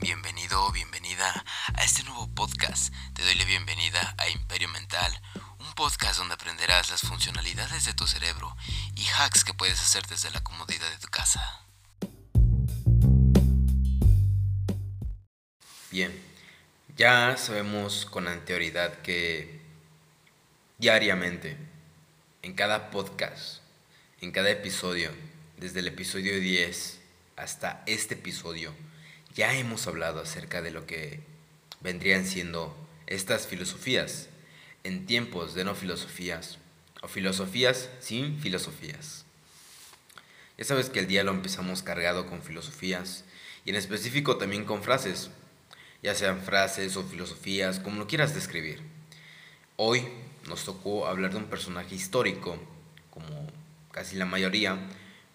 Bienvenido o bienvenida a este nuevo podcast. Te doy la bienvenida a Imperio Mental, un podcast donde aprenderás las funcionalidades de tu cerebro y hacks que puedes hacer desde la comodidad de tu casa. Bien, ya sabemos con anterioridad que diariamente, en cada podcast, en cada episodio, desde el episodio 10 hasta este episodio, ya hemos hablado acerca de lo que vendrían siendo estas filosofías en tiempos de no filosofías o filosofías sin filosofías. Ya sabes que el día lo empezamos cargado con filosofías y en específico también con frases, ya sean frases o filosofías, como lo quieras describir. Hoy nos tocó hablar de un personaje histórico, como casi la mayoría,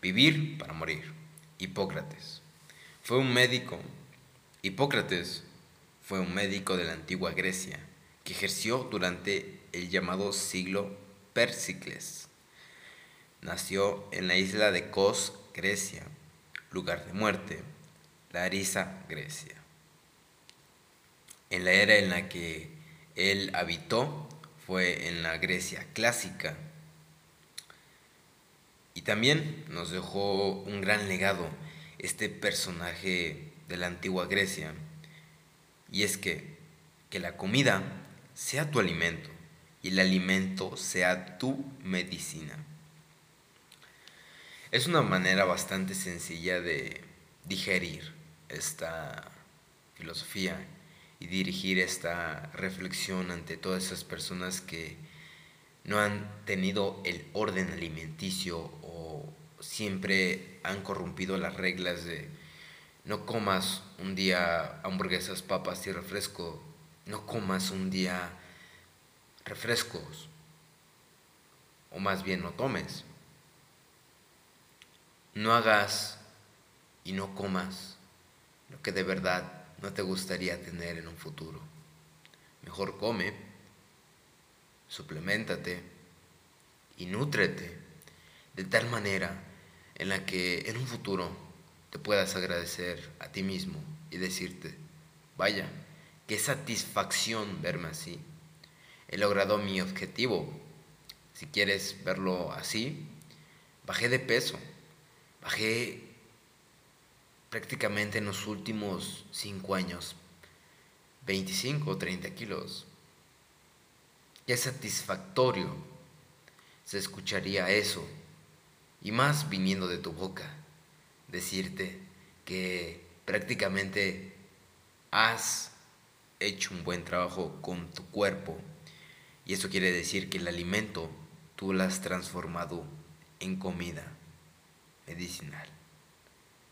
vivir para morir, Hipócrates. Fue un médico. Hipócrates fue un médico de la antigua Grecia que ejerció durante el llamado siglo Persicles. Nació en la isla de Kos, Grecia, lugar de muerte, Larisa, Grecia. En la era en la que él habitó fue en la Grecia clásica. Y también nos dejó un gran legado este personaje de la antigua Grecia. Y es que, que la comida sea tu alimento y el alimento sea tu medicina. Es una manera bastante sencilla de digerir esta filosofía y dirigir esta reflexión ante todas esas personas que no han tenido el orden alimenticio siempre han corrompido las reglas de no comas un día hamburguesas, papas y refresco, no comas un día refrescos, o más bien no tomes. No hagas y no comas lo que de verdad no te gustaría tener en un futuro. Mejor come, suplementate y nútrete de tal manera en la que en un futuro te puedas agradecer a ti mismo y decirte, vaya, qué satisfacción verme así. He logrado mi objetivo. Si quieres verlo así, bajé de peso, bajé prácticamente en los últimos 5 años 25 o 30 kilos. Qué satisfactorio se escucharía eso, y más viniendo de tu boca, decirte que prácticamente has hecho un buen trabajo con tu cuerpo, y eso quiere decir que el alimento tú lo has transformado en comida medicinal.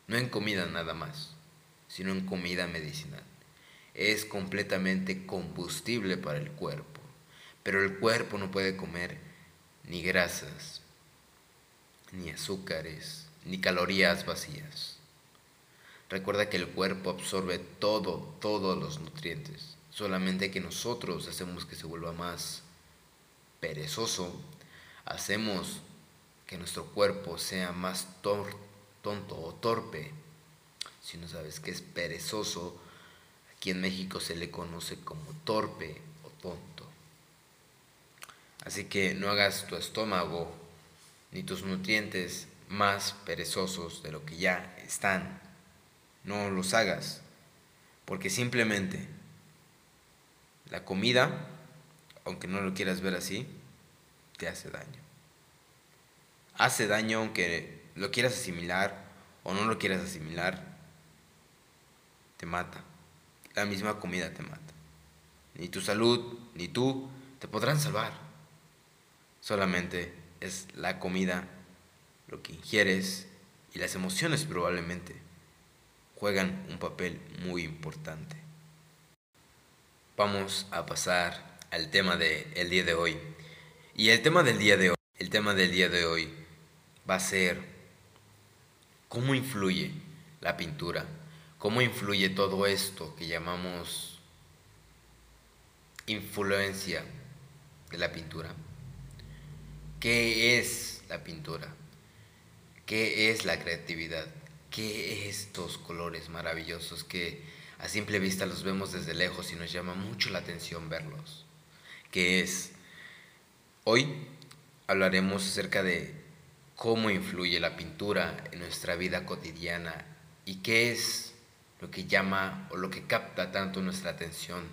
No en comida nada más, sino en comida medicinal. Es completamente combustible para el cuerpo, pero el cuerpo no puede comer ni grasas, ni azúcares, ni calorías vacías. Recuerda que el cuerpo absorbe todo, todos los nutrientes, solamente que nosotros hacemos que se vuelva más perezoso, hacemos que nuestro cuerpo sea más tonto o torpe. Si no sabes que es perezoso, aquí en México se le conoce como torpe o tonto. Así que no hagas tu estómago ni tus nutrientes más perezosos de lo que ya están. No los hagas, porque simplemente la comida, aunque no lo quieras ver así, te hace daño. Hace daño aunque lo quieras asimilar o no lo quieras asimilar, te mata. La misma comida te mata. Ni tu salud, ni tú te podrán salvar. Solamente es la comida, lo que ingieres y las emociones probablemente juegan un papel muy importante. Vamos a pasar al tema del día de hoy. Y el tema del día de hoy, el tema del día de hoy va a ser ¿Cómo influye la pintura? ¿Cómo influye todo esto que llamamos influencia de la pintura? ¿Qué es la pintura? ¿Qué es la creatividad? ¿Qué es estos colores maravillosos que a simple vista los vemos desde lejos y nos llama mucho la atención verlos. Que es, hoy hablaremos acerca de cómo influye la pintura en nuestra vida cotidiana y qué es lo que llama o lo que capta tanto nuestra atención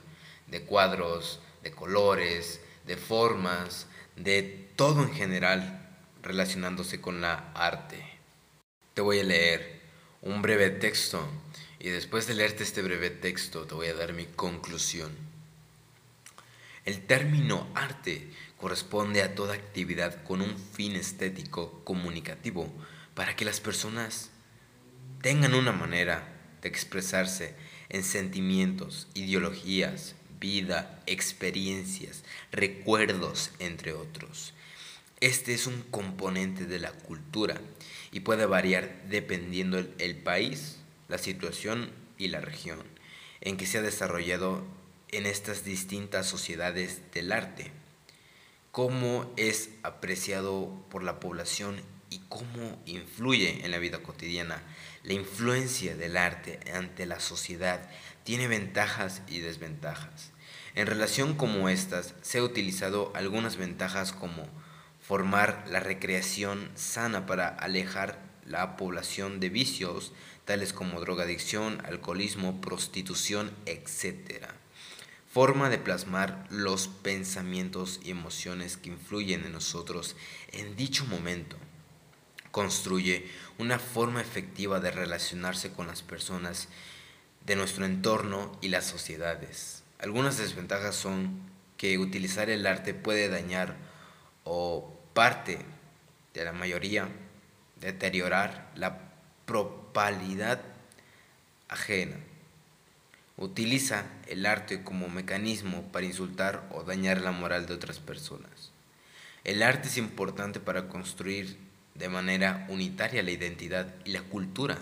de cuadros, de colores, de formas, de todo en general relacionándose con la arte. Te voy a leer un breve texto y después de leerte este breve texto te voy a dar mi conclusión. El término arte corresponde a toda actividad con un fin estético comunicativo para que las personas tengan una manera de expresarse en sentimientos, ideologías, vida, experiencias, recuerdos, entre otros. Este es un componente de la cultura y puede variar dependiendo el, país, la situación y la región en que se ha desarrollado en estas distintas sociedades del arte, cómo es apreciado por la población y cómo influye en la vida cotidiana. La influencia del arte ante la sociedad tiene ventajas y desventajas. En relación como estas, se ha utilizado algunas ventajas como formar la recreación sana para alejar la población de vicios, tales como drogadicción, alcoholismo, prostitución, etc. Forma de plasmar los pensamientos y emociones que influyen en nosotros en dicho momento construye una forma efectiva de relacionarse con las personas de nuestro entorno y las sociedades. Algunas desventajas son que utilizar el arte puede dañar o parte de la mayoría, deteriorar la propalidad ajena. Utiliza el arte como mecanismo para insultar o dañar la moral de otras personas. El arte es importante para construir de manera unitaria la identidad y la cultura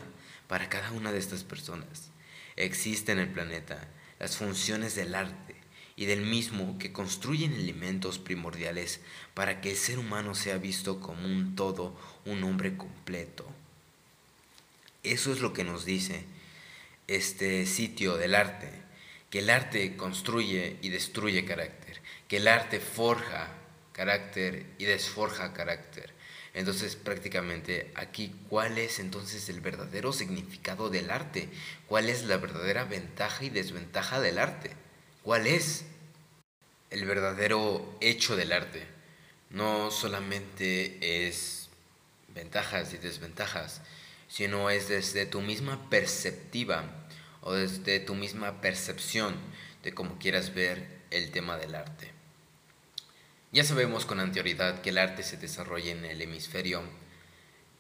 para cada una de estas personas. Existe en el planeta las funciones del arte y del mismo que construyen elementos primordiales para que el ser humano sea visto como un todo, un hombre completo. Eso es lo que nos dice este sitio del arte, que el arte construye y destruye carácter, que el arte forja carácter y desforja carácter, entonces, prácticamente aquí, ¿cuál es entonces el verdadero significado del arte? ¿Cuál es la verdadera ventaja y desventaja del arte? ¿Cuál es el verdadero hecho del arte? No solamente es ventajas y desventajas, sino es desde tu misma perceptiva o desde tu misma percepción de cómo quieras ver el tema del arte. Ya sabemos con anterioridad que el arte se desarrolla en el hemisferio,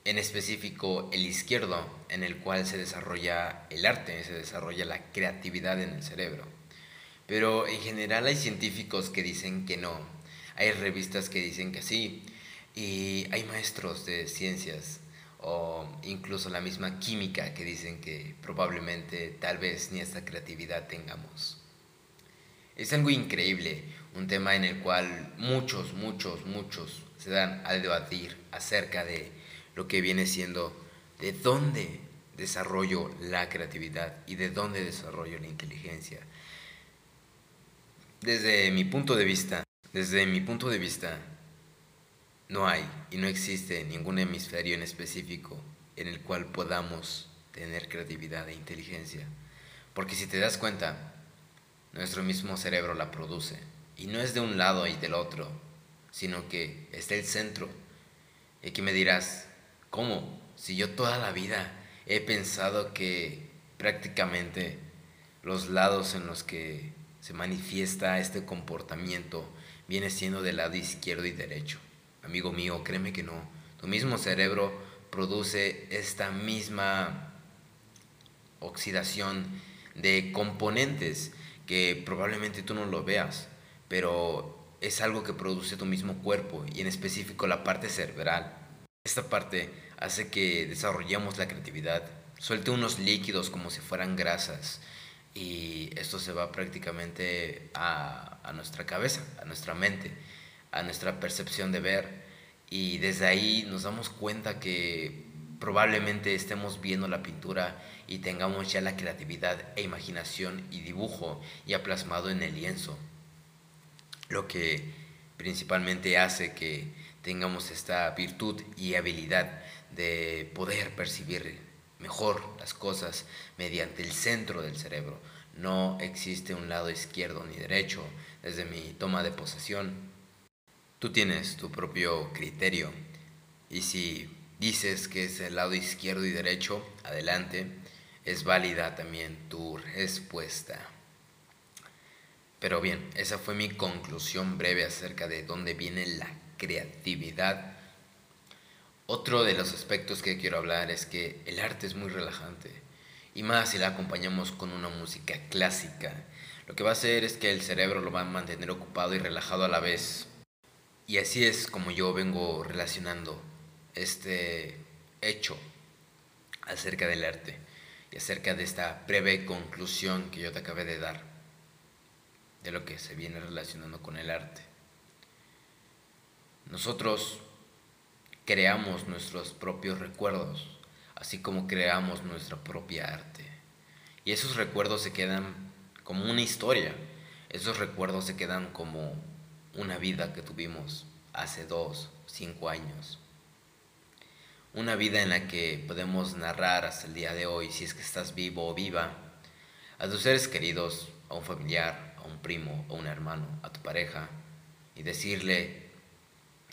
en específico el izquierdo, en el cual se desarrolla el arte, se desarrolla la creatividad en el cerebro. Pero en general hay científicos que dicen que no, hay revistas que dicen que sí, y hay maestros de ciencias o incluso la misma química que dicen que probablemente tal vez ni esta creatividad tengamos. Es algo increíble, un tema en el cual muchos, muchos, muchos se dan a debatir acerca de lo que viene siendo de dónde desarrollo la creatividad y de dónde desarrollo la inteligencia. Desde mi punto de vista, desde mi punto de vista, no hay y no existe ningún hemisferio en específico en el cual podamos tener creatividad e inteligencia. Porque si te das cuenta, nuestro mismo cerebro la produce. Y no es de un lado y del otro, sino que es del centro. Y aquí me dirás, ¿cómo? Si yo toda la vida he pensado que prácticamente los lados en los que se manifiesta este comportamiento viene siendo del lado izquierdo y derecho. Amigo mío, créeme que no. Tu mismo cerebro produce esta misma oxidación de componentes que probablemente tú no lo veas, pero es algo que produce tu mismo cuerpo y en específico la parte cerebral. Esta parte hace que desarrollemos la creatividad, suelte unos líquidos como si fueran grasas y esto se va prácticamente a, a nuestra cabeza, a nuestra mente, a nuestra percepción de ver y desde ahí nos damos cuenta que probablemente estemos viendo la pintura y tengamos ya la creatividad e imaginación y dibujo ya plasmado en el lienzo, lo que principalmente hace que tengamos esta virtud y habilidad de poder percibir mejor las cosas mediante el centro del cerebro. No existe un lado izquierdo ni derecho desde mi toma de posesión. Tú tienes tu propio criterio y si dices que es el lado izquierdo y derecho, adelante, es válida también tu respuesta. Pero bien, esa fue mi conclusión breve acerca de dónde viene la creatividad. Otro de los aspectos que quiero hablar es que el arte es muy relajante. Y más si la acompañamos con una música clásica. Lo que va a hacer es que el cerebro lo va a mantener ocupado y relajado a la vez. Y así es como yo vengo relacionando este hecho acerca del arte y acerca de esta breve conclusión que yo te acabé de dar de lo que se viene relacionando con el arte. Nosotros creamos nuestros propios recuerdos, así como creamos nuestra propia arte. Y esos recuerdos se quedan como una historia, esos recuerdos se quedan como una vida que tuvimos hace dos, cinco años, una vida en la que podemos narrar hasta el día de hoy, si es que estás vivo o viva, a tus seres queridos, a un familiar, a un primo, a un hermano, a tu pareja, y decirle,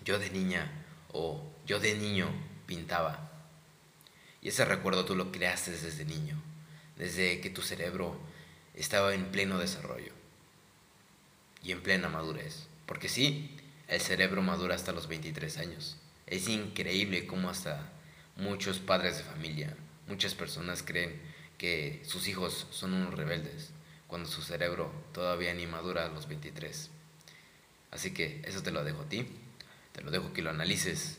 yo de niña o yo de niño pintaba. Y ese recuerdo tú lo creaste desde niño, desde que tu cerebro estaba en pleno desarrollo y en plena madurez. Porque sí, el cerebro madura hasta los 23 años. Es increíble cómo hasta muchos padres de familia, muchas personas creen que sus hijos son unos rebeldes, cuando su cerebro todavía ni madura a los 23. Así que eso te lo dejo a ti, te lo dejo que lo analices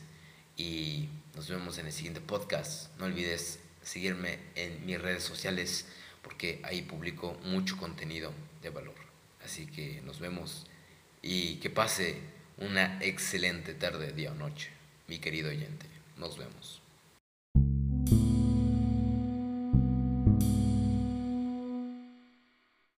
y nos vemos en el siguiente podcast. No olvides seguirme en mis redes sociales porque ahí publico mucho contenido de valor. Así que nos vemos y que pase una excelente tarde, día o noche mi querido oyente. Nos vemos.